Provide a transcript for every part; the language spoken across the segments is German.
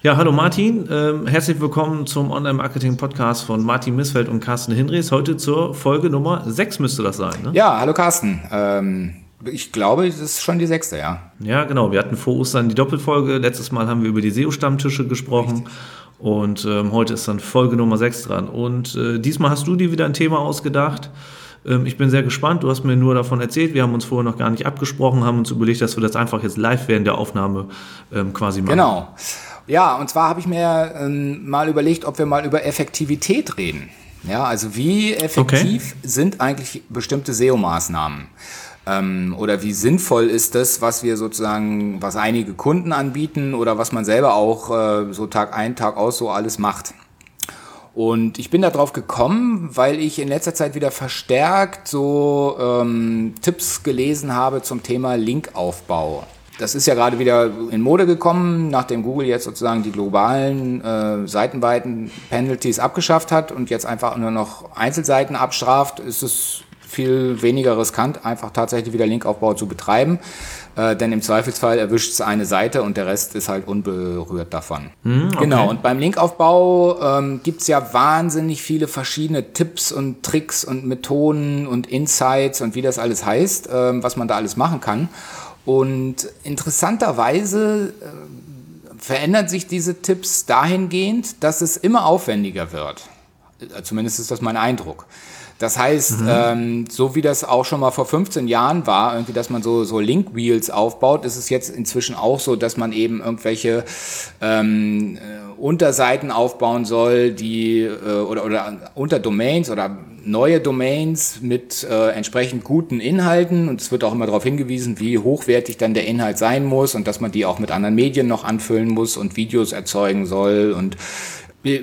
Ja, hallo Martin, ähm, herzlich willkommen zum Online-Marketing-Podcast von Martin Missfeld und Carsten Hinrichs. Heute zur Folge Nummer 6 müsste das sein, ne? Ja, hallo Carsten. Ähm, ich glaube, es ist schon die sechste, ja. Ja, genau. Wir hatten vor Ostern die Doppelfolge. Letztes Mal haben wir über die SEO-Stammtische gesprochen. Richtig. Und ähm, heute ist dann Folge Nummer 6 dran. Und äh, diesmal hast du dir wieder ein Thema ausgedacht. Ähm, ich bin sehr gespannt. Du hast mir nur davon erzählt. Wir haben uns vorher noch gar nicht abgesprochen, haben uns überlegt, dass wir das einfach jetzt live während der Aufnahme ähm, quasi machen. Genau. Ja, und zwar habe ich mir ähm, mal überlegt, ob wir mal über Effektivität reden. Ja, also wie effektiv okay. sind eigentlich bestimmte SEO-Maßnahmen? Ähm, oder wie sinnvoll ist das, was wir sozusagen, was einige Kunden anbieten oder was man selber auch äh, so Tag ein, Tag aus so alles macht? Und ich bin darauf gekommen, weil ich in letzter Zeit wieder verstärkt so ähm, Tipps gelesen habe zum Thema Linkaufbau. Das ist ja gerade wieder in Mode gekommen, nachdem Google jetzt sozusagen die globalen äh, seitenweiten Penalties abgeschafft hat und jetzt einfach nur noch Einzelseiten abstraft, ist es viel weniger riskant, einfach tatsächlich wieder Linkaufbau zu betreiben. Äh, denn im Zweifelsfall erwischt es eine Seite und der Rest ist halt unberührt davon. Mm, okay. Genau, und beim Linkaufbau ähm, gibt es ja wahnsinnig viele verschiedene Tipps und Tricks und Methoden und Insights und wie das alles heißt, äh, was man da alles machen kann. Und interessanterweise äh, verändern sich diese Tipps dahingehend, dass es immer aufwendiger wird. Äh, zumindest ist das mein Eindruck. Das heißt, mhm. ähm, so wie das auch schon mal vor 15 Jahren war, irgendwie, dass man so, so Link-Wheels aufbaut, ist es jetzt inzwischen auch so, dass man eben irgendwelche ähm, äh, Unterseiten aufbauen soll, die äh, oder, oder Unterdomains oder neue Domains mit äh, entsprechend guten Inhalten und es wird auch immer darauf hingewiesen, wie hochwertig dann der Inhalt sein muss und dass man die auch mit anderen Medien noch anfüllen muss und Videos erzeugen soll und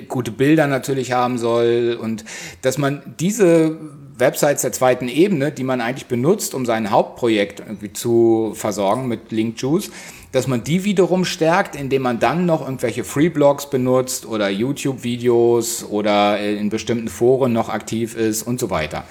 gute Bilder natürlich haben soll und dass man diese Websites der zweiten Ebene, die man eigentlich benutzt, um sein Hauptprojekt irgendwie zu versorgen mit Linkjuice, dass man die wiederum stärkt, indem man dann noch irgendwelche Freeblogs benutzt oder YouTube-Videos oder in bestimmten Foren noch aktiv ist und so weiter.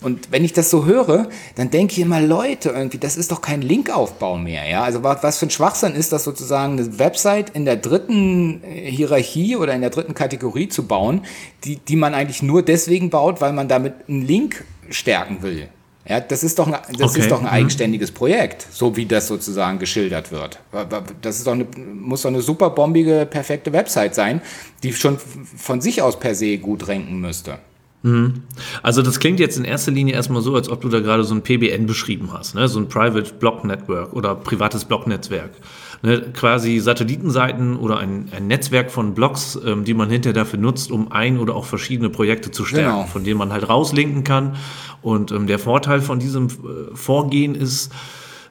Und wenn ich das so höre, dann denke ich immer, Leute, irgendwie, das ist doch kein Linkaufbau mehr. Ja? Also was für ein Schwachsinn ist das sozusagen, eine Website in der dritten äh, Hierarchie oder in der dritten Kategorie zu bauen, die, die man eigentlich nur deswegen baut, weil man damit einen Link stärken will. Ja, das ist doch ein, das okay. ist doch ein mhm. eigenständiges. Projekt, so wie das sozusagen geschildert wird. Das ist doch eine, muss doch eine super bombige, perfekte Website sein, die schon von sich aus per se gut ranken müsste. Mhm. Also das klingt jetzt in erster Linie erstmal so, als ob du da gerade so ein PBN beschrieben hast, ne? so ein Private Block Network oder privates Blocknetzwerk. Ne? Quasi Satellitenseiten oder ein, ein Netzwerk von Blocks, ähm, die man hinterher dafür nutzt, um ein oder auch verschiedene Projekte zu stärken, genau. von denen man halt rauslinken kann. Und ähm, der Vorteil von diesem äh, Vorgehen ist,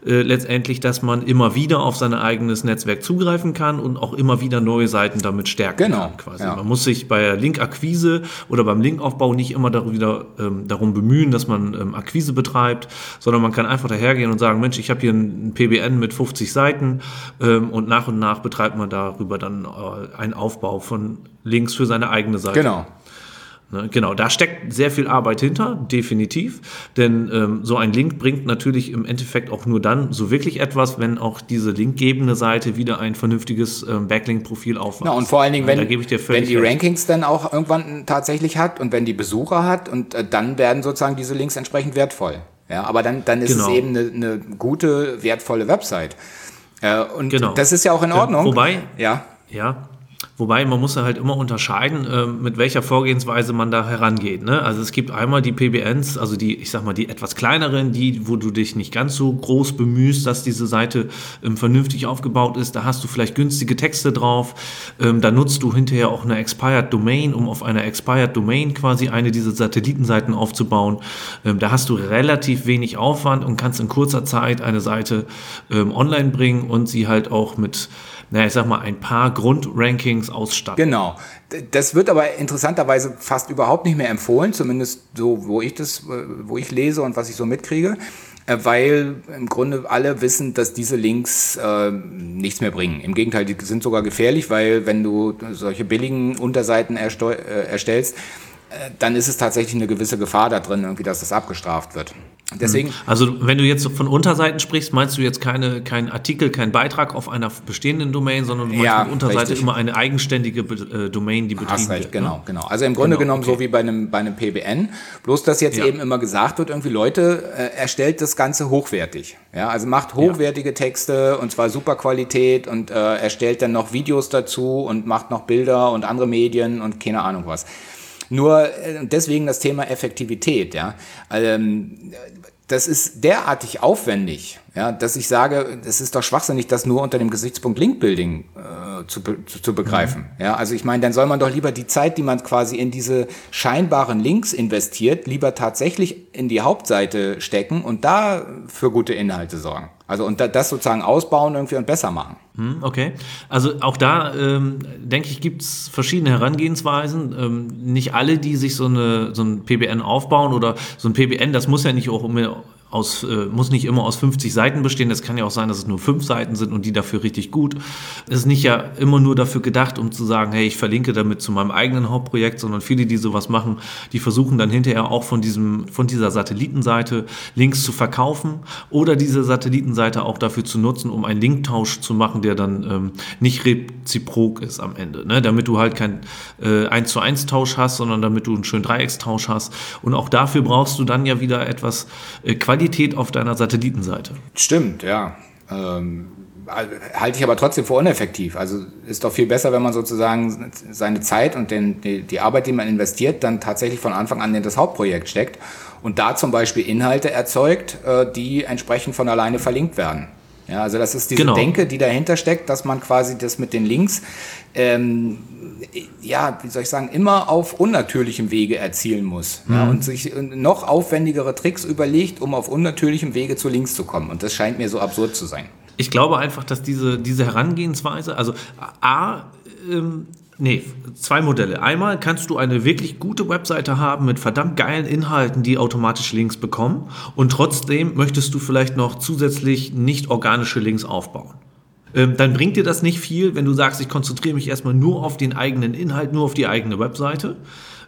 äh, letztendlich, dass man immer wieder auf sein eigenes Netzwerk zugreifen kann und auch immer wieder neue Seiten damit stärken genau, kann. Quasi. Ja. Man muss sich bei der Linkakquise oder beim Linkaufbau nicht immer darüber, ähm, darum bemühen, dass man ähm, Akquise betreibt, sondern man kann einfach dahergehen und sagen, Mensch, ich habe hier ein PBN mit 50 Seiten ähm, und nach und nach betreibt man darüber dann äh, einen Aufbau von Links für seine eigene Seite. Genau. Ne, genau, da steckt sehr viel Arbeit hinter, definitiv. Denn ähm, so ein Link bringt natürlich im Endeffekt auch nur dann so wirklich etwas, wenn auch diese linkgebende Seite wieder ein vernünftiges ähm, Backlink-Profil aufweist. Ja, und vor allen Dingen, wenn, wenn die Rankings dann auch irgendwann tatsächlich hat und wenn die Besucher hat und äh, dann werden sozusagen diese Links entsprechend wertvoll. Ja, aber dann, dann ist genau. es eben eine, eine, gute, wertvolle Website. Äh, und genau. das ist ja auch in Ordnung. Wobei, ja. Ja, Wobei man muss halt immer unterscheiden, äh, mit welcher Vorgehensweise man da herangeht. Ne? Also es gibt einmal die PBNs, also die, ich sag mal, die etwas kleineren, die, wo du dich nicht ganz so groß bemühst, dass diese Seite ähm, vernünftig aufgebaut ist. Da hast du vielleicht günstige Texte drauf. Ähm, da nutzt du hinterher auch eine Expired Domain, um auf einer Expired Domain quasi eine dieser Satellitenseiten aufzubauen. Ähm, da hast du relativ wenig Aufwand und kannst in kurzer Zeit eine Seite ähm, online bringen und sie halt auch mit naja, ich sag mal, ein paar Grundrankings ausstatten. Genau. Das wird aber interessanterweise fast überhaupt nicht mehr empfohlen, zumindest so, wo ich das, wo ich lese und was ich so mitkriege, äh, weil im Grunde alle wissen, dass diese Links äh, nichts mehr bringen. Im Gegenteil, die sind sogar gefährlich, weil wenn du solche billigen Unterseiten äh, erstellst, äh, dann ist es tatsächlich eine gewisse Gefahr da drin, irgendwie, dass das abgestraft wird. Deswegen. Mhm. Also, wenn du jetzt von Unterseiten sprichst, meinst du jetzt keine, kein Artikel, kein Beitrag auf einer bestehenden Domain, sondern du meinst Ja, mit Unterseite richtig. immer eine eigenständige äh, Domain, die betrieben Hast recht, wird. ne? genau, genau. Also im Grunde Genau, genommen so okay. wie bei einem, bei einem PBN. Bloß, dass jetzt Ja. eben immer gesagt wird, irgendwie Leute, äh, erstellt das Ganze hochwertig. Ja, also macht hochwertige Texte und zwar super Qualität und äh, erstellt dann noch Videos dazu und macht noch Bilder und andere Medien und keine Ahnung was. Nur äh, deswegen das Thema Effektivität, ja. Ähm, das ist derartig aufwendig, ja, dass ich sage, es ist doch schwachsinnig, das nur unter dem Gesichtspunkt Linkbuilding äh, zu, zu, zu begreifen. Ja, also ich meine, dann soll man doch lieber die Zeit, die man quasi in diese scheinbaren Links investiert, lieber tatsächlich in die Hauptseite stecken und da für gute Inhalte sorgen. Also und da, das sozusagen ausbauen irgendwie und besser machen. Hm, Okay. Also auch da, ähm, denke ich, gibt es verschiedene Herangehensweisen. Ähm, nicht alle, die sich so, eine, so ein PBN aufbauen oder so ein PBN, das muss ja nicht auch aus, äh, muss nicht immer aus 50 Seiten bestehen. Es kann ja auch sein, dass es nur fünf Seiten sind und die dafür richtig gut. Es ist nicht ja immer nur dafür gedacht, um zu sagen, hey, ich verlinke damit zu meinem eigenen Hauptprojekt, sondern viele, die sowas machen, die versuchen dann hinterher auch von diesem, von dieser Satellitenseite Links zu verkaufen oder diese Satellitenseite auch dafür zu nutzen, um einen Linktausch zu machen, der dann ähm, nicht reziprok ist am Ende. Ne? Damit du halt kein äh, 1 zu 1 Tausch hast, sondern damit du einen schönen Dreieckstausch hast. Und auch dafür brauchst du dann ja wieder etwas äh, Qualität auf deiner Satellitenseite. Stimmt, ja. Ähm, halte ich aber trotzdem für uneffektiv. Also ist doch viel besser, wenn man sozusagen seine Zeit und den, die, die Arbeit, die man investiert, dann tatsächlich von Anfang an in das Hauptprojekt steckt und da zum Beispiel Inhalte erzeugt, äh, die entsprechend von alleine verlinkt werden. Ja, also das ist diese Genau. Denke, die dahinter steckt, dass man quasi das mit den Links, ähm, ja, wie soll ich sagen, immer auf unnatürlichem Wege erzielen muss. Ja, und sich noch aufwendigere Tricks überlegt, um auf unnatürlichem Wege zu Links zu kommen. Und das scheint mir so absurd zu sein. Ich glaube einfach, dass diese, diese Herangehensweise, also A, ähm, nee, zwei Modelle. Einmal kannst du eine wirklich gute Webseite haben mit verdammt geilen Inhalten, die automatisch Links bekommen und trotzdem möchtest du vielleicht noch zusätzlich nicht organische Links aufbauen. Ähm, dann bringt dir das nicht viel, wenn du sagst, ich konzentriere mich erstmal nur auf den eigenen Inhalt, nur auf die eigene Webseite.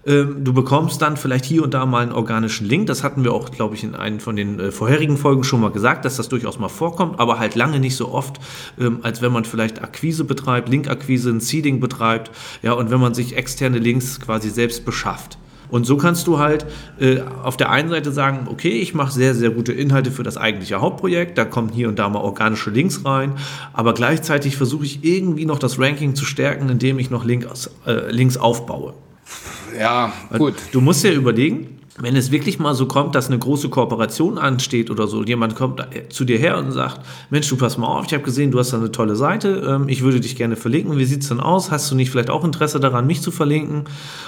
Ähm, du bekommst dann vielleicht hier und da mal einen organischen Link. Das hatten wir auch, glaube ich, in einem von den äh, vorherigen Folgen schon mal gesagt, dass das durchaus mal vorkommt, aber halt lange nicht so oft, ähm, als wenn man vielleicht Akquise betreibt, Linkakquise, ein Seeding betreibt, ja, und wenn man sich externe Links quasi selbst beschafft. Und so kannst du halt äh, auf der einen Seite sagen, okay, ich mache sehr, sehr gute Inhalte für das eigentliche Hauptprojekt, da kommen hier und da mal organische Links rein, aber gleichzeitig versuche ich irgendwie noch das Ranking zu stärken, indem ich noch Links, äh, Links aufbaue. Ja, gut. Du musst ja überlegen, wenn es wirklich mal so kommt, dass eine große Kooperation ansteht oder so, jemand kommt zu dir her und sagt, Mensch, du pass mal auf, ich habe gesehen, du hast da eine tolle Seite, ähm, ich würde dich gerne verlinken, wie sieht's denn aus? Hast du nicht vielleicht auch Interesse daran, mich zu verlinken?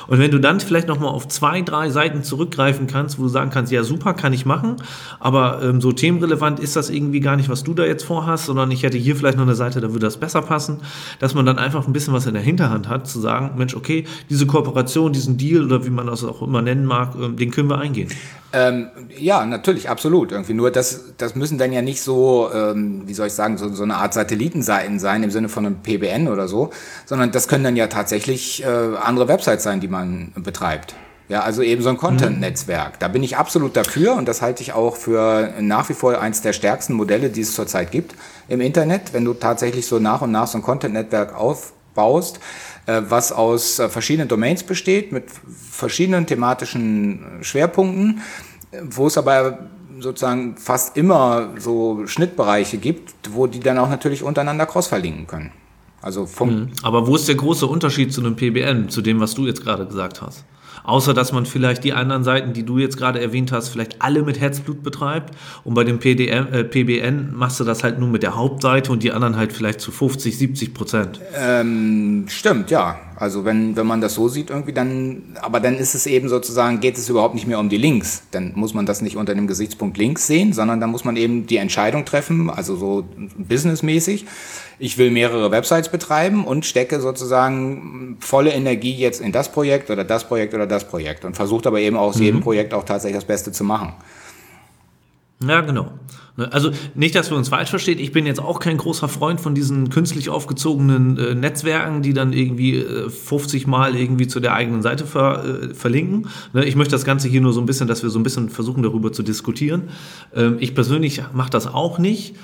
Und wenn du dann vielleicht noch mal auf zwei, drei Seiten zurückgreifen kannst, wo du sagen kannst, ja super, kann ich machen, aber ähm, so themenrelevant ist das irgendwie gar nicht, was du da jetzt vorhast, sondern ich hätte hier vielleicht noch eine Seite, da würde das besser passen, dass man dann einfach ein bisschen was in der Hinterhand hat, zu sagen, Mensch, okay, diese Kooperation, diesen Deal oder wie man das auch immer nennen mag, ähm, den können wir eingehen. Ähm, ja, natürlich, absolut. Irgendwie nur das, das müssen dann ja nicht so, ähm, wie soll ich sagen, so, so eine Art Satellitenseiten sein im Sinne von einem PBN oder so, sondern das können dann ja tatsächlich äh, andere Websites sein, die man betreibt. Ja, also eben so ein Content-Netzwerk. Da bin ich absolut dafür und das halte ich auch für nach wie vor eins der stärksten Modelle, die es zurzeit gibt im Internet. Wenn du tatsächlich so nach und nach so ein Content-Netzwerk aufbaust, äh, was aus äh, verschiedenen Domains besteht, mit verschiedenen thematischen äh, Schwerpunkten, wo es aber sozusagen fast immer so Schnittbereiche gibt, wo die dann auch natürlich untereinander cross-verlinken können. Also vom, Aber wo ist der große Unterschied zu einem PBN, zu dem, was du jetzt gerade gesagt hast? Außer, dass man vielleicht die anderen Seiten, die du jetzt gerade erwähnt hast, vielleicht alle mit Herzblut betreibt. Und bei dem PDM, äh, PBN machst du das halt nur mit der Hauptseite und die anderen halt vielleicht zu 50, 70 Prozent. Ähm, stimmt, ja. Also wenn, wenn man das so sieht irgendwie, dann, aber dann ist es eben sozusagen, geht es überhaupt nicht mehr um die Links. Dann muss man das nicht unter dem Gesichtspunkt Links sehen, sondern dann muss man eben die Entscheidung treffen, also so businessmäßig. Ich will mehrere Websites betreiben und stecke sozusagen volle Energie jetzt in das Projekt oder das Projekt oder das Projekt und versucht aber eben aus jedem Projekt auch tatsächlich das Beste zu machen. Ja, genau. Ne, also nicht, dass wir uns falsch verstehen. Ich bin jetzt auch kein großer Freund von diesen künstlich aufgezogenen äh, Netzwerken, die dann irgendwie äh, 50 Mal irgendwie zu der eigenen Seite ver, äh, verlinken. Ne, ich möchte das Ganze hier nur so ein bisschen, dass wir so ein bisschen versuchen, darüber zu diskutieren. Ähm, ich persönlich mache das auch nicht.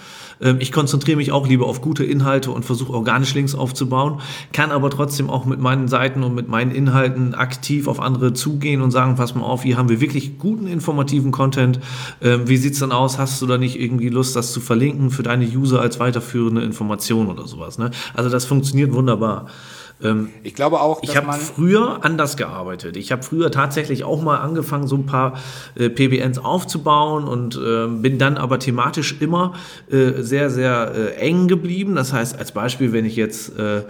Ähm, ich konzentriere mich auch lieber auf gute Inhalte und versuche organisch Links aufzubauen, kann aber trotzdem auch mit meinen Seiten und mit meinen Inhalten aktiv auf andere zugehen und sagen, pass mal auf, hier haben wir wirklich guten informativen Content. Ähm, wie sieht es dann aus? Hast du da nicht irgendwie Lust, das zu verlinken für deine User als weiterführende Information oder sowas? Ne? Also das funktioniert wunderbar. Ähm, ich glaube auch, ich habe früher anders gearbeitet. Ich habe früher tatsächlich auch mal angefangen, so ein paar äh, PBNs aufzubauen und äh, bin dann aber thematisch immer äh, sehr, sehr äh, eng geblieben. Das heißt, als Beispiel, wenn ich jetzt äh,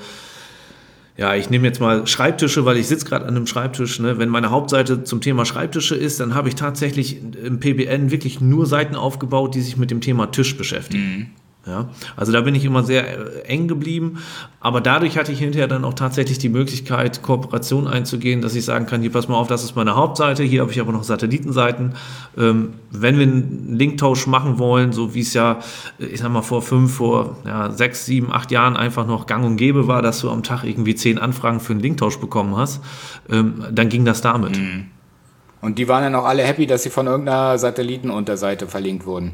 ja, ich nehme jetzt mal Schreibtische, weil ich sitze gerade an einem Schreibtisch. Ne? Wenn meine Hauptseite zum Thema Schreibtische ist, dann habe ich tatsächlich im PBN wirklich nur Seiten aufgebaut, die sich mit dem Thema Tisch beschäftigen. Mhm. Ja, also da bin ich immer sehr äh, eng geblieben, aber dadurch hatte ich hinterher dann auch tatsächlich die Möglichkeit, Kooperation einzugehen, dass ich sagen kann, hier pass mal auf, das ist meine Hauptseite, hier habe ich aber noch Satellitenseiten. Ähm, wenn wir einen Linktausch machen wollen, so wie es ja, ich sag mal, vor fünf, vor ja, sechs, sieben, acht Jahren einfach noch gang und gäbe war, dass du am Tag irgendwie zehn Anfragen für einen Linktausch bekommen hast, ähm, dann ging das damit. Mhm. Und die waren dann auch alle happy, dass sie von irgendeiner Satellitenunterseite verlinkt wurden.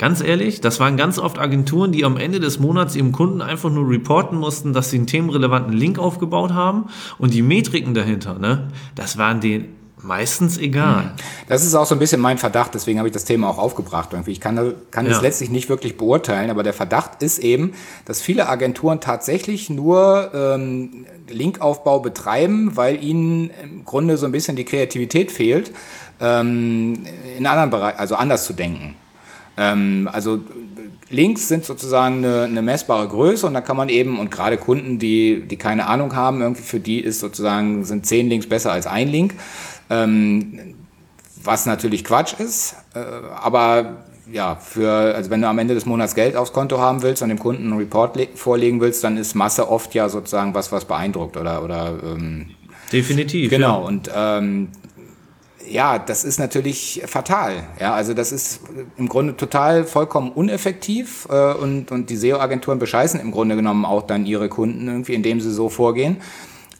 Ganz ehrlich, das waren ganz oft Agenturen, die am Ende des Monats ihrem Kunden einfach nur reporten mussten, dass sie einen themenrelevanten Link aufgebaut haben und die Metriken dahinter, ne, das waren denen meistens egal. Hm. Das ist auch so ein bisschen mein Verdacht, deswegen habe ich das Thema auch aufgebracht. Irgendwie. Ich kann, kann ja. es letztlich nicht wirklich beurteilen, aber der Verdacht ist eben, dass viele Agenturen tatsächlich nur ähm, Linkaufbau betreiben, weil ihnen im Grunde so ein bisschen die Kreativität fehlt, ähm, in anderen Bereichen, also anders zu denken. Ähm, also Links sind sozusagen eine, eine, messbare Größe und da kann man eben, und gerade Kunden, die, die keine Ahnung haben, irgendwie für die ist sozusagen, sind zehn Links besser als ein Link. Ähm, was natürlich Quatsch ist, äh, aber ja, für, also wenn du am Ende des Monats Geld aufs Konto haben willst und dem Kunden einen Report vorlegen willst, dann ist Masse oft ja sozusagen was, was beeindruckt oder, oder ähm, Definitiv. Genau, ja. und ähm, ja, das ist natürlich fatal. Ja, also das ist im Grunde total vollkommen uneffektiv äh, und, und die SEO-Agenturen bescheißen im Grunde genommen auch dann ihre Kunden irgendwie, indem sie so vorgehen.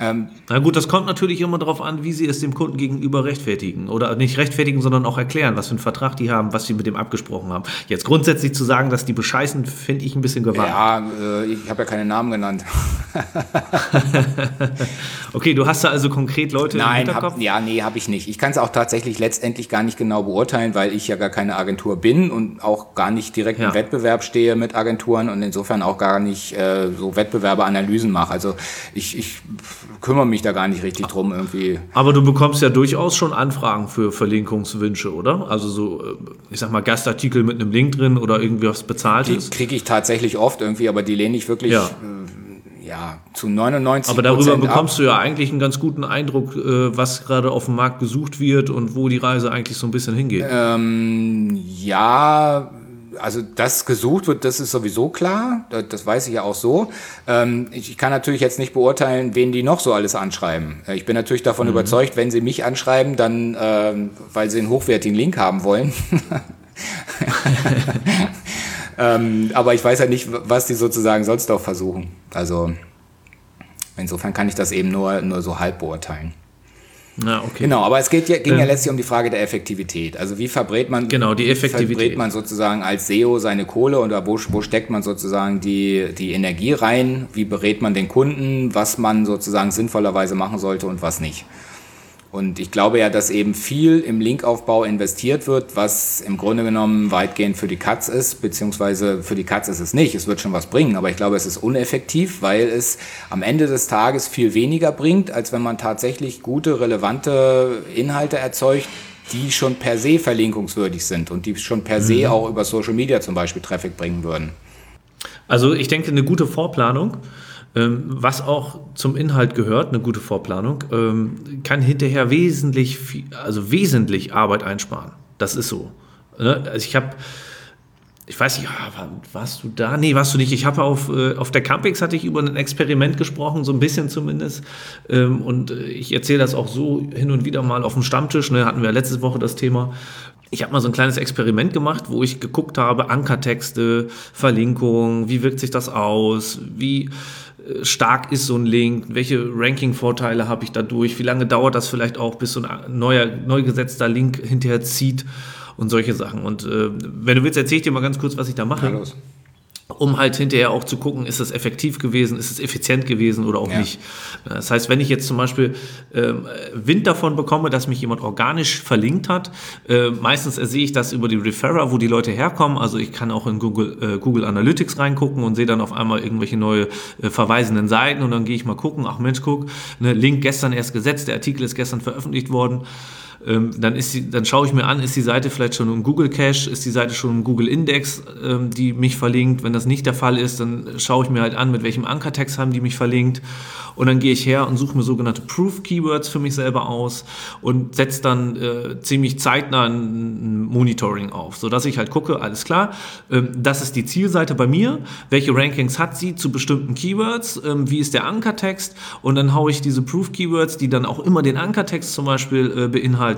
Ähm, Na gut, das kommt natürlich immer darauf an, wie sie es dem Kunden gegenüber rechtfertigen. Oder nicht rechtfertigen, sondern auch erklären, was für einen Vertrag die haben, was sie mit dem abgesprochen haben. Jetzt grundsätzlich zu sagen, dass die bescheißen, finde ich ein bisschen gewagt. Ja, äh, ich habe ja keine Namen genannt. okay, du hast da also konkret Leute Nein, im Hinterkopf? Hab, ja, nee, habe ich nicht. Ich kann es auch tatsächlich letztendlich gar nicht genau beurteilen, weil ich ja gar keine Agentur bin und auch gar nicht direkt ja. im Wettbewerb stehe mit Agenturen und insofern auch gar nicht äh, so Wettbewerberanalysen mache. Also ich, ich kümmere mich da gar nicht richtig drum irgendwie. Aber du bekommst ja durchaus schon Anfragen für Verlinkungswünsche, oder? Also so, äh, ich sag mal, Gastartikel mit einem Link drin oder irgendwie was bezahltes? Die kriege ich tatsächlich oft irgendwie, aber die lehne ich wirklich ja. Äh, ja, zu 99 Aber darüber bekommst ab. du ja eigentlich einen ganz guten Eindruck, äh, was gerade auf dem Markt gesucht wird und wo die Reise eigentlich so ein bisschen hingeht. Ähm, ja, also das gesucht wird, das ist sowieso klar, das weiß ich ja auch so. Ähm, ich kann natürlich jetzt nicht beurteilen, wen die noch so alles anschreiben. Ich bin natürlich davon mhm. überzeugt, wenn sie mich anschreiben, dann, ähm, weil sie einen hochwertigen Link haben wollen. ähm, aber ich weiß ja nicht, was die sozusagen sonst auch versuchen. Also insofern kann ich das eben nur, nur so halb beurteilen. Na, okay. Genau, aber es geht ja, ging ähm, ja letztlich um die Frage der Effektivität. Also wie verbrät man, genau, die Effektivität. verbrät man sozusagen als SEO seine Kohle oder wo, wo steckt man sozusagen die, die Energie rein? Wie berät man den Kunden, was man sozusagen sinnvollerweise machen sollte und was nicht? Und ich glaube ja, dass eben viel im Linkaufbau investiert wird, was im Grunde genommen weitgehend für die Katz ist, beziehungsweise für die Katz ist es nicht. Es wird schon was bringen, aber ich glaube, es ist uneffektiv, weil es am Ende des Tages viel weniger bringt, als wenn man tatsächlich gute, relevante Inhalte erzeugt, die schon per se verlinkungswürdig sind und die schon per se mhm. auch über Social Media zum Beispiel Traffic bringen würden. Also ich denke, eine gute Vorplanung was auch zum Inhalt gehört, eine gute Vorplanung, ähm, kann hinterher wesentlich, also wesentlich Arbeit einsparen. Das ist so. Ne? Also ich habe ich weiß nicht, warst du da? Nee, warst du nicht. Ich habe auf, äh, auf der Campix hatte ich über ein Experiment gesprochen, so ein bisschen zumindest. Ähm, und äh, ich erzähle das auch so hin und wieder mal auf dem Stammtisch. Ne, hatten wir letzte Woche das Thema. Ich habe mal so ein kleines Experiment gemacht, wo ich geguckt habe, Ankertexte, Verlinkungen, wie wirkt sich das aus, wie stark ist so ein Link, welche Ranking-Vorteile habe ich dadurch, wie lange dauert das vielleicht auch, bis so ein neuer, neu gesetzter Link hinterher zieht und solche Sachen. Und äh, wenn du willst, erzähle ich dir mal ganz kurz, was ich da mache. Ja, um halt hinterher auch zu gucken, ist es effektiv gewesen, ist es effizient gewesen oder auch ja. nicht. Das heißt, wenn ich jetzt zum Beispiel ähm, Wind davon bekomme, dass mich jemand organisch verlinkt hat, äh, meistens sehe ich das über die Referrer, wo die Leute herkommen. Also ich kann auch in Google, äh, Google Analytics reingucken und sehe dann auf einmal irgendwelche neue äh, verweisenden Seiten und dann gehe ich mal gucken, ach Mensch, guck, ne, Link gestern erst gesetzt, der Artikel ist gestern veröffentlicht worden ähm, dann, ist die, dann schaue ich mir an, ist die Seite vielleicht schon im Google Cache, ist die Seite schon im Google Index, ähm, die mich verlinkt. Wenn das nicht der Fall ist, dann schaue ich mir halt an, mit welchem Ankertext haben die mich verlinkt. Und dann gehe ich her und suche mir sogenannte Proof-Keywords für mich selber aus und setze dann äh, ziemlich zeitnah ein Monitoring auf, sodass ich halt gucke, alles klar, ähm, das ist die Zielseite bei mir, welche Rankings hat sie zu bestimmten Keywords, ähm, wie ist der Ankertext und dann haue ich diese Proof-Keywords, die dann auch immer den Ankertext zum Beispiel äh, beinhalten,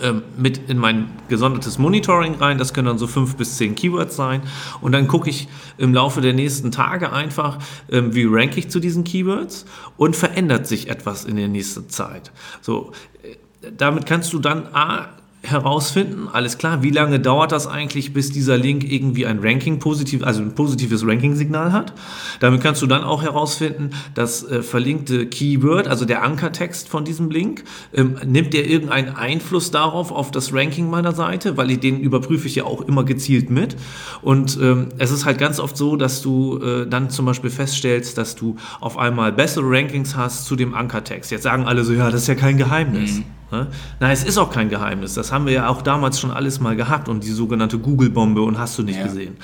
ähm, mit in mein gesondertes Monitoring rein. Das können dann so fünf bis zehn Keywords sein. Und dann gucke ich im Laufe der nächsten Tage einfach, ähm, wie ranke ich zu diesen Keywords und verändert sich etwas in der nächsten Zeit. So, äh, damit kannst du dann A, herausfinden, alles klar, wie lange dauert das eigentlich, bis dieser Link irgendwie ein Ranking positiv, also ein positives Ranking-Signal hat. Damit kannst du dann auch herausfinden, das äh, verlinkte Keyword, also der Ankertext von diesem Link, ähm, nimmt der irgendeinen Einfluss darauf, auf das Ranking meiner Seite, weil ich, den überprüfe ich ja auch immer gezielt mit. Und ähm, es ist halt ganz oft so, dass du äh, dann zum Beispiel feststellst, dass du auf einmal bessere Rankings hast zu dem Ankertext. Jetzt sagen alle so, ja, das ist ja kein Geheimnis. Mhm. Ne? Nein, es ist auch kein Geheimnis. Das haben wir ja auch damals schon alles mal gehabt und die sogenannte Google-Bombe und hast du nicht ja. gesehen.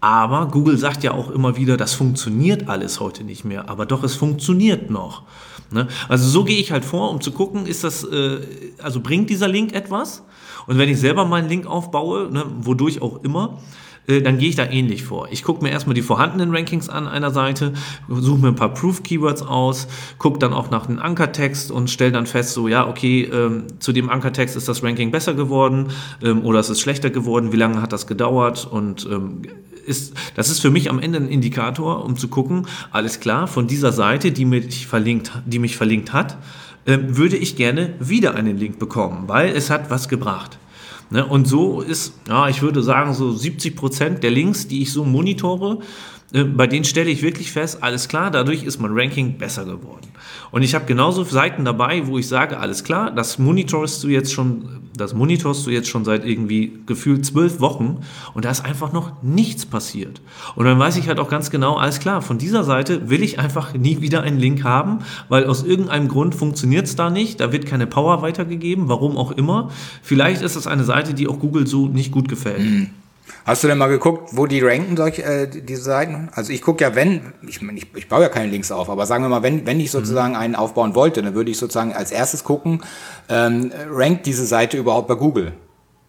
Aber Google sagt ja auch immer wieder, das funktioniert alles heute nicht mehr. Aber doch, es funktioniert noch. Ne? Also so gehe ich halt vor, um zu gucken, ist das, äh, also bringt dieser Link etwas? Und wenn ich selber meinen Link aufbaue, ne, wodurch auch immer, äh, dann gehe ich da ähnlich vor. Ich gucke mir erstmal die vorhandenen Rankings an einer Seite, suche mir ein paar Proof-Keywords aus, gucke dann auch nach dem Ankertext und stelle dann fest, so ja, okay, ähm, zu dem Ankertext ist das Ranking besser geworden ähm, oder es ist schlechter geworden, wie lange hat das gedauert und ähm, ist, das ist für mich am Ende ein Indikator, um zu gucken, alles klar, von dieser Seite, die mich verlinkt, die mich verlinkt hat, äh, würde ich gerne wieder einen Link bekommen, weil es hat was gebracht. Ne? Und so ist, ja, ich würde sagen, so 70 Prozent der Links, die ich so monitore, bei denen stelle ich wirklich fest, alles klar, dadurch ist mein Ranking besser geworden. Und ich habe genauso Seiten dabei, wo ich sage, alles klar, das monitorst du jetzt schon, das monitorst du jetzt schon seit irgendwie gefühlt zwölf Wochen und da ist einfach noch nichts passiert. Und dann weiß ich halt auch ganz genau, alles klar, von dieser Seite will ich einfach nie wieder einen Link haben, weil aus irgendeinem Grund funktioniert es da nicht, da wird keine Power weitergegeben, warum auch immer. Vielleicht ist es eine Seite, die auch Google so nicht gut gefällt. Mhm. Hast du denn mal geguckt, wo die ranken, solche, äh, diese Seiten? Also ich gucke ja, wenn, ich, ich, ich baue ja keine Links auf, aber sagen wir mal, wenn, wenn ich sozusagen mhm. einen aufbauen wollte, dann würde ich sozusagen als erstes gucken, ähm, rankt diese Seite überhaupt bei Google?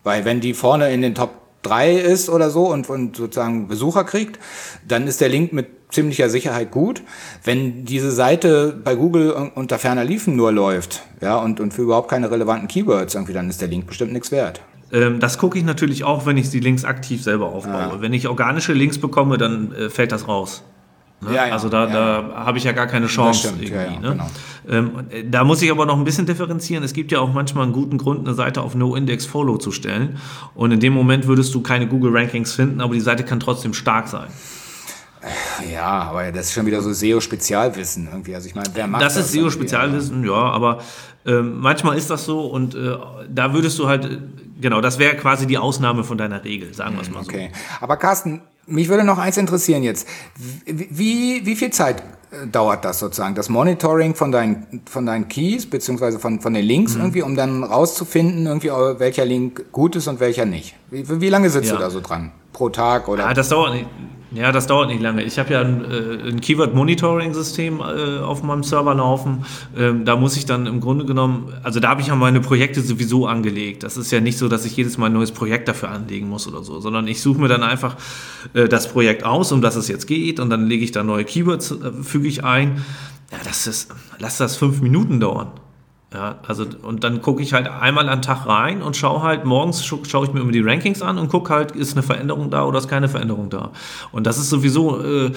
Weil wenn die vorne in den Top 3 ist oder so und, und sozusagen Besucher kriegt, dann ist der Link mit ziemlicher Sicherheit gut. Wenn diese Seite bei Google unter ferner Liefen nur läuft, ja, und, und für überhaupt keine relevanten Keywords irgendwie, dann ist der Link bestimmt nichts wert. Ähm, das gucke ich natürlich auch, wenn ich die Links aktiv selber aufbaue. Ja. Wenn ich organische Links bekomme, dann äh, fällt das raus. Ne? Ja, ja, also da, da habe ich ja gar keine Chance stimmt, irgendwie. Ne? Genau. Ähm, äh, da muss ich aber noch ein bisschen differenzieren. Es gibt ja auch manchmal einen guten Grund, eine Seite auf No-Index-Follow zu stellen. Und in dem Moment würdest du keine Google-Rankings finden, aber die Seite kann trotzdem stark sein. Ja, aber das ist schon wieder so SEO-Spezialwissen irgendwie. Also ich meine, wer macht das? Das ist SEO-Spezialwissen, ja, aber äh, manchmal ist das so und äh, da würdest du halt Genau, das wäre quasi die Ausnahme von deiner Regel, sagen wir es mal so. Okay. Aber Carsten, mich würde noch eins interessieren jetzt. Wie, wie viel Zeit äh, dauert das sozusagen, das Monitoring von deinen, von deinen Keys, beziehungsweise von, von den Links mhm. irgendwie, um dann rauszufinden, irgendwie, äh, welcher Link gut ist und welcher nicht? Wie, wie lange sitzt ja. du da so dran? Pro Tag oder? Ja, das dauert nicht Ja, das dauert nicht lange. Ich habe ja ein, äh, ein Keyword-Monitoring-System äh, auf meinem Server laufen. Ähm, da muss ich dann im Grunde genommen, also da habe ich ja meine Projekte sowieso angelegt. Das ist ja nicht so, dass ich jedes Mal ein neues Projekt dafür anlegen muss oder so, sondern ich suche mir dann einfach äh, das Projekt aus, um das es jetzt geht und dann lege ich da neue Keywords, äh, füge ich ein. Ja, das ist, lass das fünf Minuten dauern. Ja, also und dann gucke ich halt einmal am Tag rein und schaue halt, morgens schaue schau ich mir immer die Rankings an und gucke halt, ist eine Veränderung da oder ist keine Veränderung da. Und das ist sowieso, äh,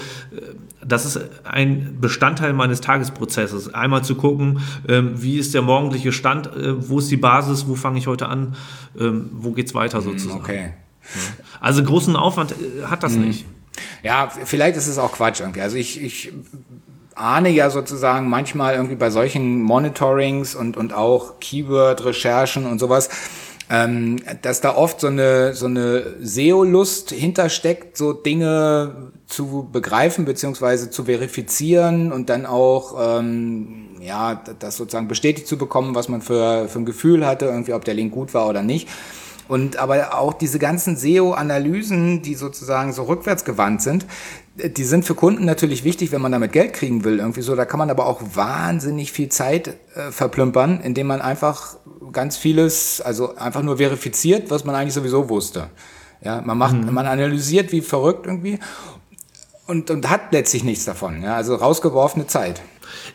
das ist ein Bestandteil meines Tagesprozesses. Einmal zu gucken, ähm, wie ist der morgendliche Stand, äh, wo ist die Basis, wo fange ich heute an, ähm, wo geht's weiter hm, sozusagen. Okay. Also großen Aufwand äh, hat das mhm. nicht. Ja, vielleicht ist es auch Quatsch irgendwie. Also ich, ich ahne ja sozusagen manchmal irgendwie bei solchen Monitorings und, und auch Keyword-Recherchen und sowas, ähm, dass da oft so eine, so eine SEO-Lust hintersteckt, so Dinge zu begreifen beziehungsweise zu verifizieren und dann auch ähm, ja das sozusagen bestätigt zu bekommen, was man für, für ein Gefühl hatte, irgendwie ob der Link gut war oder nicht. Und aber auch diese ganzen SEO-Analysen, die sozusagen so rückwärtsgewandt sind, die sind für Kunden natürlich wichtig, wenn man damit Geld kriegen will, irgendwie so. Da kann man aber auch wahnsinnig viel Zeit äh, verplümpern, indem man einfach ganz vieles, also einfach nur verifiziert, was man eigentlich sowieso wusste. Ja, man macht, mhm. man analysiert wie verrückt irgendwie und, und hat letztlich nichts davon. Ja, also rausgeworfene Zeit.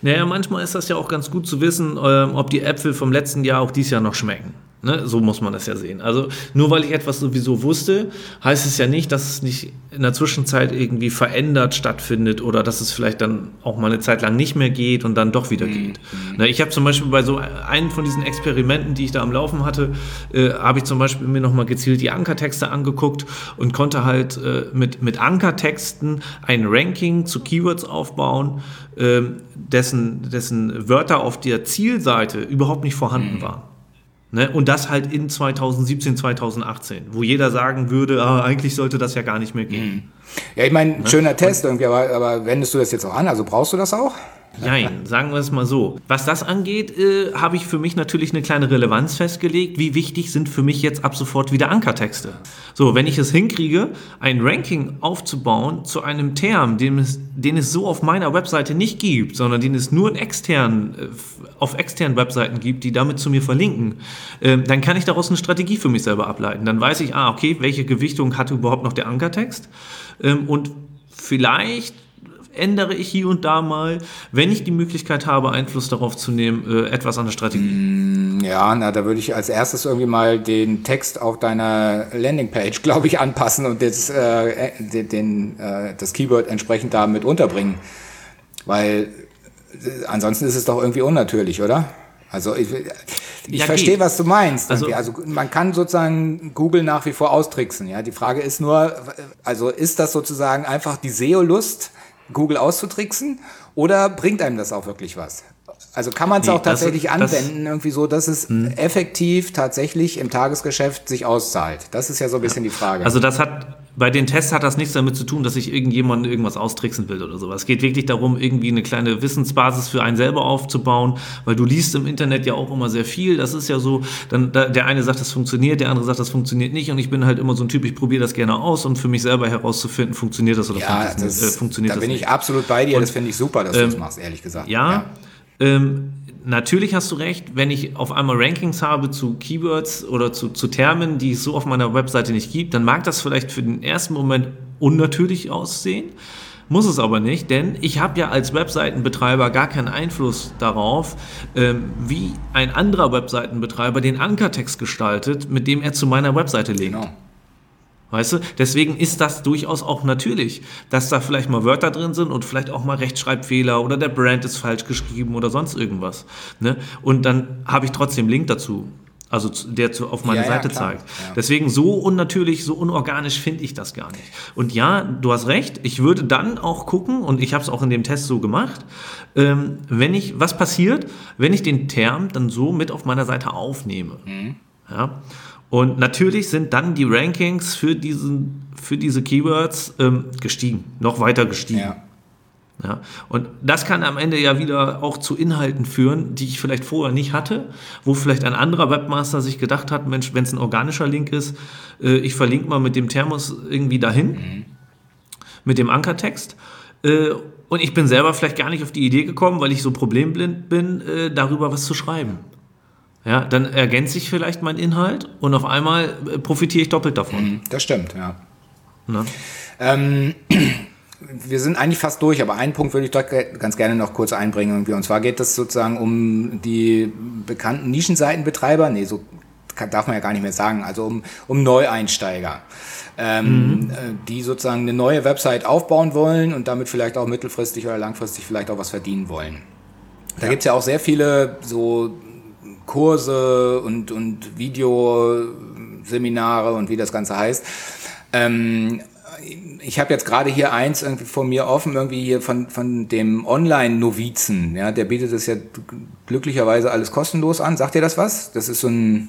Naja, manchmal ist das ja auch ganz gut zu wissen, ähm, ob die Äpfel vom letzten Jahr auch dieses Jahr noch schmecken. Ne, so muss man das ja sehen. Also nur weil ich etwas sowieso wusste, heißt es ja nicht, dass es nicht in der Zwischenzeit irgendwie verändert stattfindet oder dass es vielleicht dann auch mal eine Zeit lang nicht mehr geht und dann doch wieder mhm. geht. Ne, ich habe zum Beispiel bei so einem von diesen Experimenten, die ich da am Laufen hatte, äh, habe ich zum Beispiel mir nochmal gezielt die Ankertexte angeguckt und konnte halt äh, mit, mit Ankertexten ein Ranking zu Keywords aufbauen, äh, dessen, dessen Wörter auf der Zielseite überhaupt nicht vorhanden mhm. waren. Ne? Und das halt in 2017, 2018, wo jeder sagen würde, ah, eigentlich sollte das ja gar nicht mehr gehen. Mhm. Ja, ich meine, ne? schöner Test irgendwie, aber, aber wendest du das jetzt auch an? Also brauchst du das auch? Nein, sagen wir es mal so. Was das angeht, äh, habe ich für mich natürlich eine kleine Relevanz festgelegt. Wie wichtig sind für mich jetzt ab sofort wieder Ankertexte? So, wenn ich es hinkriege, ein Ranking aufzubauen zu einem Term, den es, den es so auf meiner Webseite nicht gibt, sondern den es nur in externen, äh, auf externen Webseiten gibt, die damit zu mir verlinken, äh, dann kann ich daraus eine Strategie für mich selber ableiten. Dann weiß ich, ah, okay, welche Gewichtung hat überhaupt noch der Ankertext? Ähm, und vielleicht ändere ich hier und da mal, wenn ich die Möglichkeit habe, Einfluss darauf zu nehmen, äh, etwas an der Strategie. Mm, ja, na, da würde ich als erstes irgendwie mal den Text auf deiner Landingpage, glaube ich, anpassen und das, äh, den, den äh, das Keyword entsprechend damit unterbringen. Weil äh, ansonsten ist es doch irgendwie unnatürlich, oder? Also ich, ich ja, verstehe, was du meinst. Also, also, man kann sozusagen Google nach wie vor austricksen. Ja, die Frage ist nur, also ist das sozusagen einfach die SEO-Lust, Google auszutricksen oder bringt einem das auch wirklich was? Also kann man es nee, auch tatsächlich das, anwenden, das, irgendwie so, dass es hm. effektiv tatsächlich im Tagesgeschäft sich auszahlt? Das ist ja so ein bisschen ja. die Frage. Also das hat bei den Tests hat das nichts damit zu tun, dass ich irgendjemanden irgendwas austricksen will oder sowas. Es geht wirklich darum, irgendwie eine kleine Wissensbasis für einen selber aufzubauen, weil du liest im Internet ja auch immer sehr viel. Das ist ja so, dann der eine sagt, das funktioniert, der andere sagt, das funktioniert nicht und ich bin halt immer so ein Typ, ich probiere das gerne aus und für mich selber herauszufinden, funktioniert das oder ja, das, äh, funktioniert da das nicht. Da bin ich absolut bei dir, und, das finde ich super, dass ähm, du das machst, ehrlich gesagt. ja. ja. Ähm, natürlich hast du recht, wenn ich auf einmal Rankings habe zu Keywords oder zu, zu Termen, die es so auf meiner Webseite nicht gibt, dann mag das vielleicht für den ersten Moment unnatürlich aussehen. Muss es aber nicht, denn ich habe ja als Webseitenbetreiber gar keinen Einfluss darauf, ähm, wie ein anderer Webseitenbetreiber den Ankertext gestaltet, mit dem er zu meiner Webseite legt. Genau. Weißt du? Deswegen ist das durchaus auch natürlich, dass da vielleicht mal Wörter drin sind und vielleicht auch mal Rechtschreibfehler oder der Brand ist falsch geschrieben oder sonst irgendwas. Ne? Und dann habe ich trotzdem Link dazu. Also der zu, auf meine ja, Seite ja, zeigt. Ja. Deswegen so unnatürlich, so unorganisch finde ich das gar nicht. Und ja, du hast recht, ich würde dann auch gucken, und ich habe es auch in dem Test so gemacht, ähm, wenn ich, was passiert, wenn ich den Term dann so mit auf meiner Seite aufnehme. Mhm. Ja. Und natürlich sind dann die Rankings für, diesen, für diese Keywords ähm, gestiegen, noch weiter gestiegen. Ja. Ja, und das kann am Ende ja wieder auch zu Inhalten führen, die ich vielleicht vorher nicht hatte, wo vielleicht ein anderer Webmaster sich gedacht hat, Mensch, wenn es ein organischer Link ist, äh, ich verlinke mal mit dem Thermos irgendwie dahin. Mhm mit dem Ankertext. Äh, und ich bin selber vielleicht gar nicht auf die Idee gekommen, weil ich so problemblind bin, äh, darüber was zu schreiben. Ja, dann ergänzt sich vielleicht mein Inhalt und auf einmal äh, profitiere ich doppelt davon. Mhm, das stimmt, ja. Ähm, wir sind eigentlich fast durch, aber einen Punkt würde ich doch ganz gerne noch kurz einbringen. Irgendwie. Und zwar geht es sozusagen um die bekannten Nischenseitenbetreiber. Nee, so darf man ja gar nicht mehr sagen. Also um, um Neueinsteiger, ähm, mhm. Äh, die sozusagen eine neue Website aufbauen wollen und damit vielleicht auch mittelfristig oder langfristig vielleicht auch was verdienen wollen. Da ja. gibt es ja auch sehr viele so Kurse und, und Videoseminare und wie das Ganze heißt. Ähm, ich habe jetzt gerade hier eins irgendwie vor mir offen, irgendwie hier von, von dem Online-Novizen. Ja, der bietet das ja glücklicherweise alles kostenlos an. Sagt ihr das was? Das ist so ein,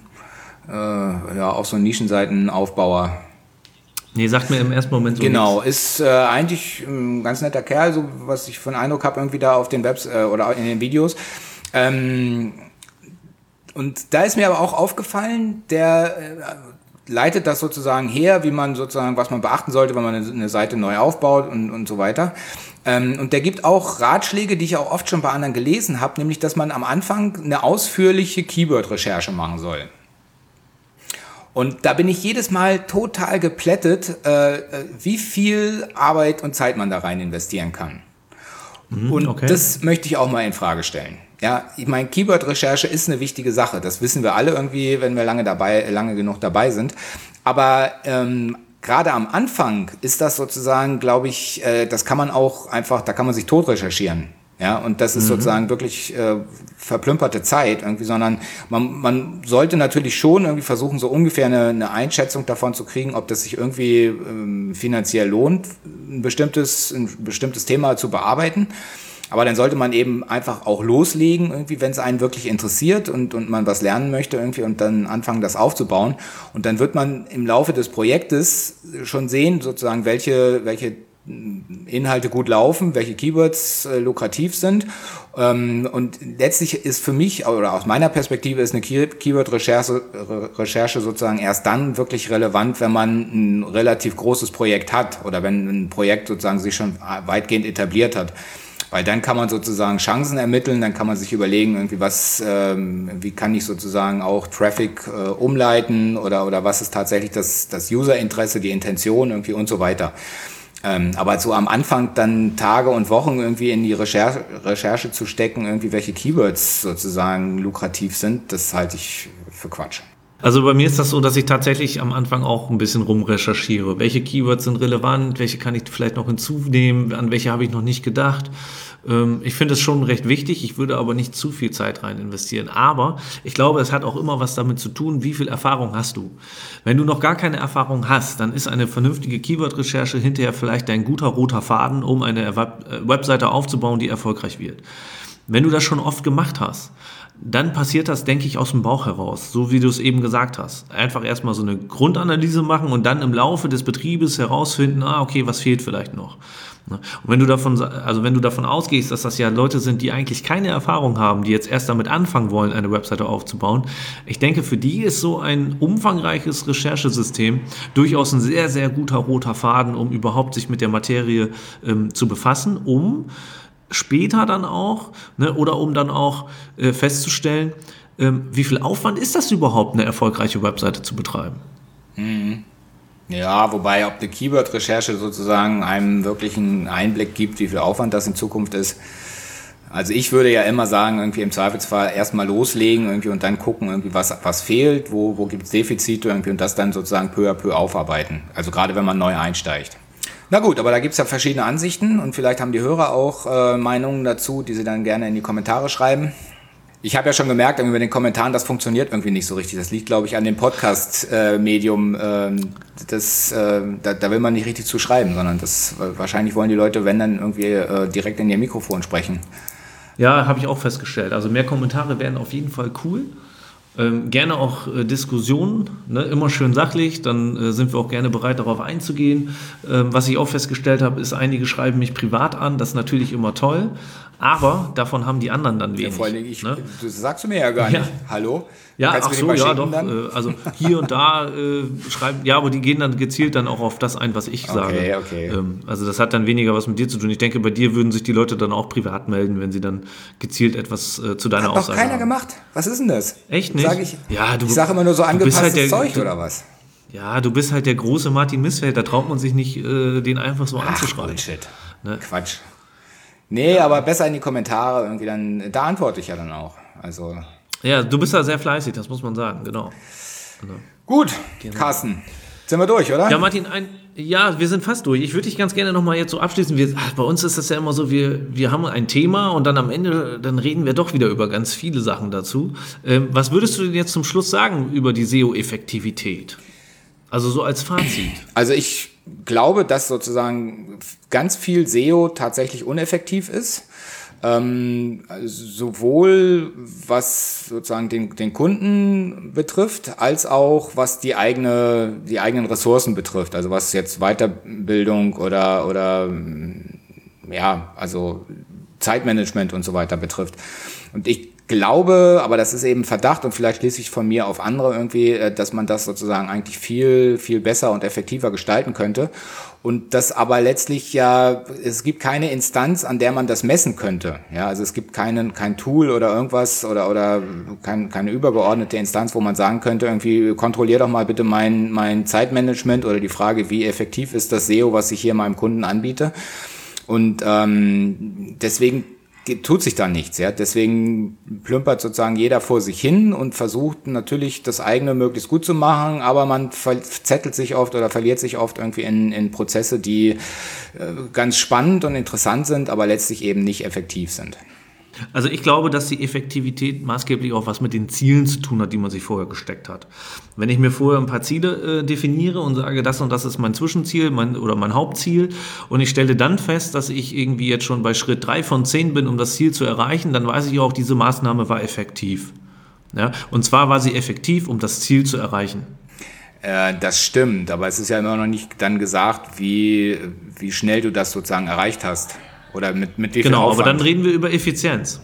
äh, ja, auch so ein Nischenseitenaufbauer. Nee, sagt mir im ersten Moment so. Genau, nichts. ist äh, eigentlich ein ganz netter Kerl, so was ich von Eindruck habe, irgendwie da auf den Webs äh, oder in den Videos. Ähm, und da ist mir aber auch aufgefallen, der äh, leitet das sozusagen her, wie man sozusagen, was man beachten sollte, wenn man eine, eine Seite neu aufbaut und, und so weiter. Ähm, und der gibt auch Ratschläge, die ich auch oft schon bei anderen gelesen habe, nämlich, dass man am Anfang eine ausführliche Keyword-Recherche machen soll. Und da bin ich jedes Mal total geplättet, äh, äh wie viel Arbeit und Zeit man da rein investieren kann. Mhm, und okay. das möchte ich auch mal in Frage stellen. Ja, ich meine, Keyword-Recherche ist eine wichtige Sache. Das wissen wir alle irgendwie, wenn wir lange dabei, lange genug dabei sind. Aber ähm, gerade am Anfang ist das sozusagen, glaube ich, äh, das kann man auch einfach, da kann man sich tot recherchieren. Ja, und das ist mhm. sozusagen wirklich äh, verplümperte Zeit irgendwie, sondern man, man sollte natürlich schon irgendwie versuchen, so ungefähr eine, eine Einschätzung davon zu kriegen, ob das sich irgendwie ähm, finanziell lohnt, ein bestimmtes, ein bestimmtes Thema zu bearbeiten. Aber dann sollte man eben einfach auch loslegen, irgendwie, wenn es einen wirklich interessiert und, und man was lernen möchte irgendwie und dann anfangen, das aufzubauen. Und dann wird man im Laufe des Projektes schon sehen, sozusagen, welche, welche Inhalte gut laufen, welche Keywords äh, lukrativ sind. Ähm, und letztlich ist für mich, oder aus meiner Perspektive, ist eine Keyword-Recherche Recherche sozusagen erst dann wirklich relevant, wenn man ein relativ großes Projekt hat oder wenn ein Projekt sozusagen sich schon weitgehend etabliert hat. Weil dann kann man sozusagen Chancen ermitteln, dann kann man sich überlegen, irgendwie was, ähm, wie kann ich sozusagen auch Traffic äh, umleiten oder, oder was ist tatsächlich das, das User-Interesse, die Intention irgendwie und so weiter. Ähm, aber so am Anfang dann Tage und Wochen irgendwie in die Recherche, Recherche zu stecken, irgendwie welche Keywords sozusagen lukrativ sind, das halte ich für Quatsch. Also bei mir ist das so, dass ich tatsächlich am Anfang auch ein bisschen rumrecherchiere. Welche Keywords sind relevant? Welche kann ich vielleicht noch hinzunehmen? An welche habe ich noch nicht gedacht? Ähm, ich finde es schon recht wichtig. Ich würde aber nicht zu viel Zeit rein investieren. Aber ich glaube, es hat auch immer was damit zu tun, wie viel Erfahrung hast du. Wenn du noch gar keine Erfahrung hast, dann ist eine vernünftige Keyword-Recherche hinterher vielleicht dein guter roter Faden, um eine äh, Webseite aufzubauen, die erfolgreich wird. Wenn du das schon oft gemacht hast, dann passiert das, denke ich, aus dem Bauch heraus, so wie du es eben gesagt hast. Einfach erstmal so eine Grundanalyse machen und dann im Laufe des Betriebes herausfinden, ah, okay, was fehlt vielleicht noch. Ne? Und wenn du davon, also wenn du davon ausgehst, dass das ja Leute sind, die eigentlich keine Erfahrung haben, die jetzt erst damit anfangen wollen, eine Webseite aufzubauen, ich denke, für die ist so ein umfangreiches Recherchesystem durchaus ein sehr, sehr guter roter Faden, um überhaupt sich mit der Materie ähm, zu befassen, um später dann auch, ne, oder um dann auch äh, festzustellen, ähm, wie viel Aufwand ist das überhaupt, eine erfolgreiche Webseite zu betreiben? Mhm. Ja, wobei, ob eine Keyword-Recherche sozusagen einem wirklichen Einblick gibt, wie viel Aufwand das in Zukunft ist. Also ich würde ja immer sagen, irgendwie im Zweifelsfall erstmal loslegen irgendwie und dann gucken, irgendwie was, was fehlt, wo, wo gibt es Defizite irgendwie und das dann sozusagen peu à peu aufarbeiten. Also gerade wenn man neu einsteigt. Na gut, aber da gibt's ja verschiedene Ansichten und vielleicht haben die Hörer auch äh, Meinungen dazu, die sie dann gerne in die Kommentare schreiben. Ich habe ja schon gemerkt, bei den Kommentaren, das funktioniert irgendwie nicht so richtig. Das liegt, glaube ich, an dem Podcast-Medium. Äh, äh, da, da, will man nicht richtig zu schreiben, sondern das wahrscheinlich wollen die Leute, wenn dann irgendwie äh, direkt in ihr Mikrofon sprechen. Ja, habe ich auch festgestellt. Also mehr Kommentare wären auf jeden Fall cool. Ähm, gerne auch äh, Diskussionen, ne? immer schön sachlich, dann äh, sind wir auch gerne bereit, darauf einzugehen. Ähm, was ich auch festgestellt habe, ist, einige schreiben mich privat an, das ist natürlich immer toll, aber davon haben die anderen dann wenig. Ja, vor allem, ich, ne? das sagst du mir ja gar nicht. Hallo? Ja, ach so, ja, doch. Äh, also hier und da äh, schreiben, ja, aber die gehen dann gezielt dann auch auf das ein, was ich sage. Okay, okay. Ähm, also das hat dann weniger was mit dir zu tun. Ich denke, bei dir würden sich die Leute dann auch privat melden, wenn sie dann gezielt etwas äh, zu deiner hat Aussage haben. Hat keiner gemacht. Was ist denn das? Echt nicht? Sag ich ja, du, ich sage immer nur so angepasstes halt der, Zeug du, oder was? Ja, du bist halt der große Martin Missfeld. Da traut man sich nicht, äh, den einfach so ach, anzuschreiben. Bullshit. Ne? Quatsch. Nee, aber besser in die Kommentare irgendwie dann. Da antworte ich ja dann auch. Also. Ja, du bist da sehr fleißig, das muss man sagen, genau. genau. Gut, genau. Carsten. Sind wir durch, oder? Ja, Martin, ein, ja, wir sind fast durch. Ich würde dich ganz gerne nochmal jetzt so abschließen. Wir, bei uns ist das ja immer so, wir, wir haben ein Thema und dann am Ende, dann reden wir doch wieder über ganz viele Sachen dazu. Ähm, was würdest du denn jetzt zum Schluss sagen über die SEO-Effektivität? Also so als Fazit. Also ich glaube, dass sozusagen ganz viel SEO tatsächlich uneffektiv ist. Ähm, sowohl was sozusagen den, den Kunden betrifft, als auch was die eigene, die eigenen Ressourcen betrifft. Also was jetzt Weiterbildung oder, oder, ja, also Zeitmanagement und so weiter betrifft. Und ich glaube, aber das ist eben Verdacht und vielleicht schließe ich von mir auf andere irgendwie, äh, dass man das sozusagen eigentlich viel, viel besser und effektiver gestalten könnte. Und das aber letztlich ja, es gibt keine Instanz, an der man das messen könnte. Ja, also es gibt keinen, kein Tool oder irgendwas oder, oder kein, keine übergeordnete Instanz, wo man sagen könnte, irgendwie kontrollier doch mal bitte mein, mein Zeitmanagement oder die Frage, wie effektiv ist das SEO, was ich hier meinem Kunden anbiete. Und ähm, deswegen tut sich da nichts. Ja? Deswegen plümpert sozusagen jeder vor sich hin und versucht natürlich das eigene möglichst gut zu machen, aber man verzettelt sich oft oder verliert sich oft irgendwie in, in Prozesse, die äh, ganz spannend und interessant sind, aber letztlich eben nicht effektiv sind. Also ich glaube, dass die Effektivität maßgeblich auch was mit den Zielen zu tun hat, die man sich vorher gesteckt hat. Wenn ich mir vorher ein paar Ziele äh, definiere und sage, das und das ist mein Zwischenziel mein, oder mein Hauptziel und ich stelle dann fest, dass ich irgendwie jetzt schon bei Schritt drei von zehn bin, um das Ziel zu erreichen, dann weiß ich auch, diese Maßnahme war effektiv. Ja? Und zwar war sie effektiv, um das Ziel zu erreichen. Äh, das stimmt, aber es ist ja immer noch nicht dann gesagt, wie, wie schnell du das sozusagen erreicht hast. Oder mit, mit wie Genau, aber dann reden wir über Effizienz.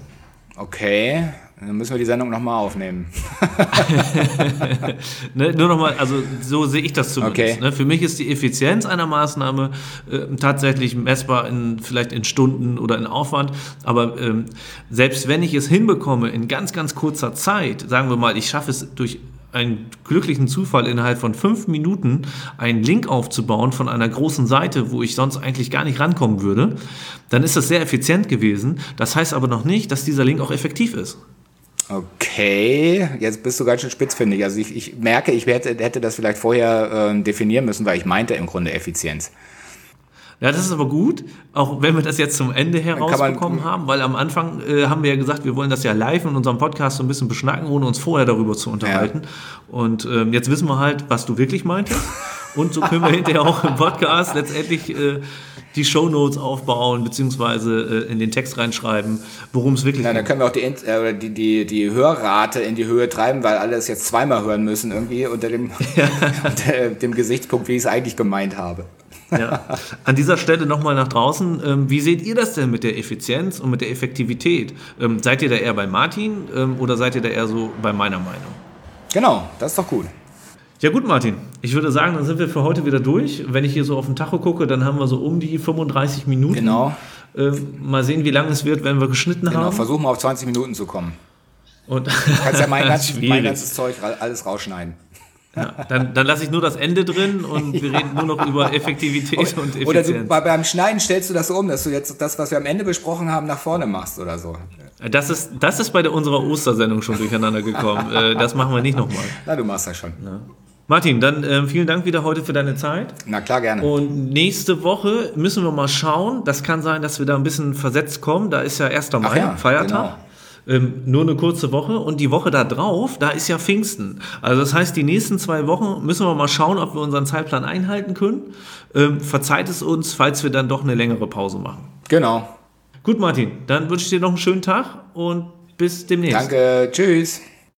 Okay, dann müssen wir die Sendung nochmal aufnehmen. ne, nur nochmal, also so sehe ich das zumindest. Okay. Ne, für mich ist die Effizienz einer Maßnahme äh, tatsächlich messbar in vielleicht in Stunden oder in Aufwand. Aber ähm, selbst wenn ich es hinbekomme, in ganz, ganz kurzer Zeit, sagen wir mal, ich schaffe es durch einen glücklichen Zufall innerhalb von fünf Minuten einen Link aufzubauen von einer großen Seite, wo ich sonst eigentlich gar nicht rankommen würde, dann ist das sehr effizient gewesen. Das heißt aber noch nicht, dass dieser Link auch effektiv ist. Okay, jetzt bist du ganz schön spitzfindig. Also ich, ich merke, ich hätte, hätte das vielleicht vorher äh, definieren müssen, weil ich meinte im Grunde Effizienz. Ja, das ist aber gut, auch wenn wir das jetzt zum Ende herausbekommen haben, weil am Anfang äh, haben wir ja gesagt, wir wollen das ja live in unserem Podcast so ein bisschen beschnacken, ohne uns vorher darüber zu unterhalten. Ja. Und ähm, jetzt wissen wir halt, was du wirklich meintest. Und so können wir hinterher auch im Podcast letztendlich äh, die Shownotes aufbauen, beziehungsweise äh, in den Text reinschreiben, worum es wirklich geht. Dann können wir auch die, äh, die, die, die Hörrate in die Höhe treiben, weil alle es jetzt zweimal hören müssen, irgendwie unter dem, ja. unter dem Gesichtspunkt, wie ich es eigentlich gemeint habe. Ja. An dieser Stelle nochmal nach draußen. Ähm, wie seht ihr das denn mit der Effizienz und mit der Effektivität? Ähm, seid ihr da eher bei Martin ähm, oder seid ihr da eher so bei meiner Meinung? Genau, das ist doch gut. Ja gut, Martin. Ich würde sagen, dann sind wir für heute wieder durch. Wenn ich hier so auf den Tacho gucke, dann haben wir so um die 35 Minuten. Genau. Ähm, mal sehen, wie lange es wird, wenn wir geschnitten genau, haben. Genau, versuchen wir auf 20 Minuten zu kommen. Und du kannst ja mein, ganz, mein ganzes Zeug alles rausschneiden. Ja, dann, dann lasse ich nur das Ende drin und wir reden nur noch über Effektivität und Effizienz. Oder du, beim Schneiden stellst du das um, dass du jetzt das, was wir am Ende besprochen haben, nach vorne machst oder so. Das ist, das ist bei der, unserer Ostersendung schon durcheinander gekommen. Äh, das machen wir nicht nochmal. Na, du machst das schon. Ja. Martin, dann äh, vielen Dank wieder heute für deine Zeit. Na klar, gerne. Und nächste Woche müssen wir mal schauen. Das kann sein, dass wir da ein bisschen versetzt kommen. Da ist ja 1. Mai, ja, Feiertag. Genau. Ähm, nur eine kurze Woche und die Woche da drauf, da ist ja Pfingsten. Also das heißt, die nächsten zwei Wochen müssen wir mal schauen, ob wir unseren Zeitplan einhalten können. Ähm, verzeiht es uns, falls wir dann doch eine längere Pause machen. Genau. Gut, Martin, dann wünsche ich dir noch einen schönen Tag und bis demnächst. Danke, tschüss.